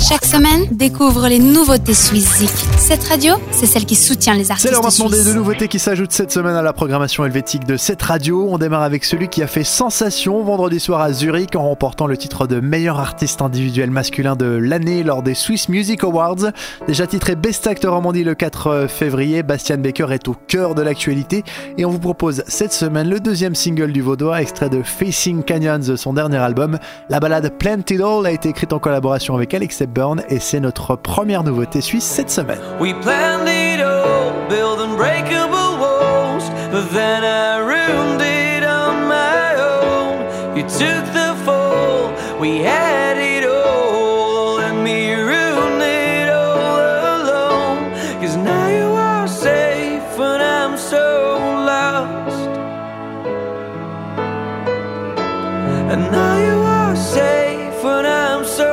Chaque semaine, découvre les nouveautés Suisse Cette radio, c'est celle qui soutient les artistes C'est l'heure maintenant des nouveautés qui s'ajoutent cette semaine à la programmation helvétique de cette radio. On démarre avec celui qui a fait sensation vendredi soir à Zurich en remportant le titre de meilleur artiste individuel masculin de l'année lors des Swiss Music Awards. Déjà titré Best Actor Romandie le 4 février, Bastian Baker est au cœur de l'actualité et on vous propose cette semaine le deuxième single du Vaudois, extrait de Facing Canyons, son dernier album. La balade Planted All a été écrite en collaboration avec Alex Hepburn et c'est notre première nouveauté suisse cette semaine. We planned it all, build unbreakable walls, but then I ruined it on my own. You took the fall, we had it all, let me ruin it all alone. Cause now you are safe and I'm so lost. And now you are safe and I'm so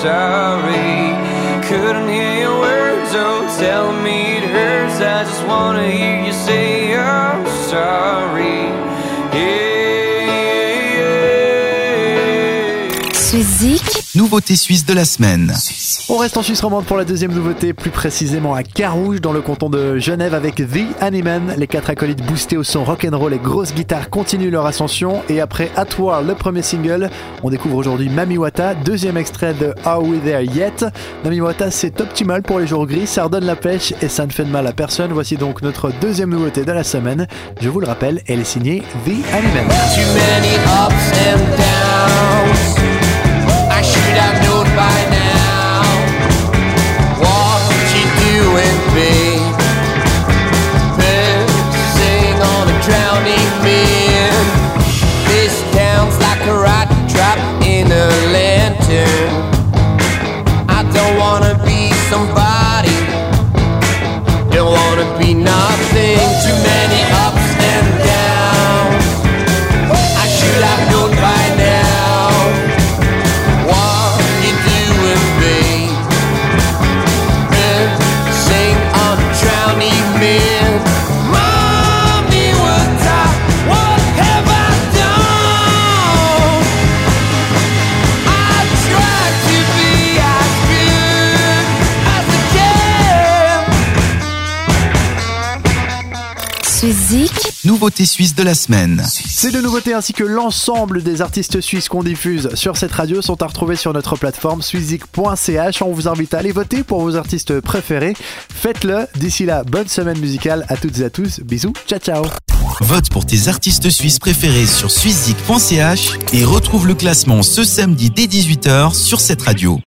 sorry. Couldn't hear your words, oh, tell me it hurts. I just wanna hear you say Nouveauté suisse de la semaine. On reste en Suisse romande pour la deuxième nouveauté, plus précisément à Carouge, dans le canton de Genève, avec The Animan. Les quatre acolytes boostés au son rock'n'roll et grosses guitares continuent leur ascension. Et après At War, le premier single, on découvre aujourd'hui Mami Wata, deuxième extrait de Are We There Yet? Mami Wata, c'est optimal pour les jours gris, ça redonne la pêche et ça ne fait de mal à personne. Voici donc notre deuxième nouveauté de la semaine. Je vous le rappelle, elle est signée The Animan. Too many ups and downs. Should have known by now what you doing, babe. On a drowning man. This town's like a rat trap in a lantern. I don't wanna be somebody. Don't wanna be nothing. Suisse Nouveauté suisse de la semaine. Ces deux nouveautés ainsi que l'ensemble des artistes suisses qu'on diffuse sur cette radio sont à retrouver sur notre plateforme suizik.ch. On vous invite à aller voter pour vos artistes préférés. Faites-le. D'ici là, bonne semaine musicale à toutes et à tous. Bisous. Ciao ciao. Vote pour tes artistes suisses préférés sur suizik.ch et retrouve le classement ce samedi dès 18h sur cette radio.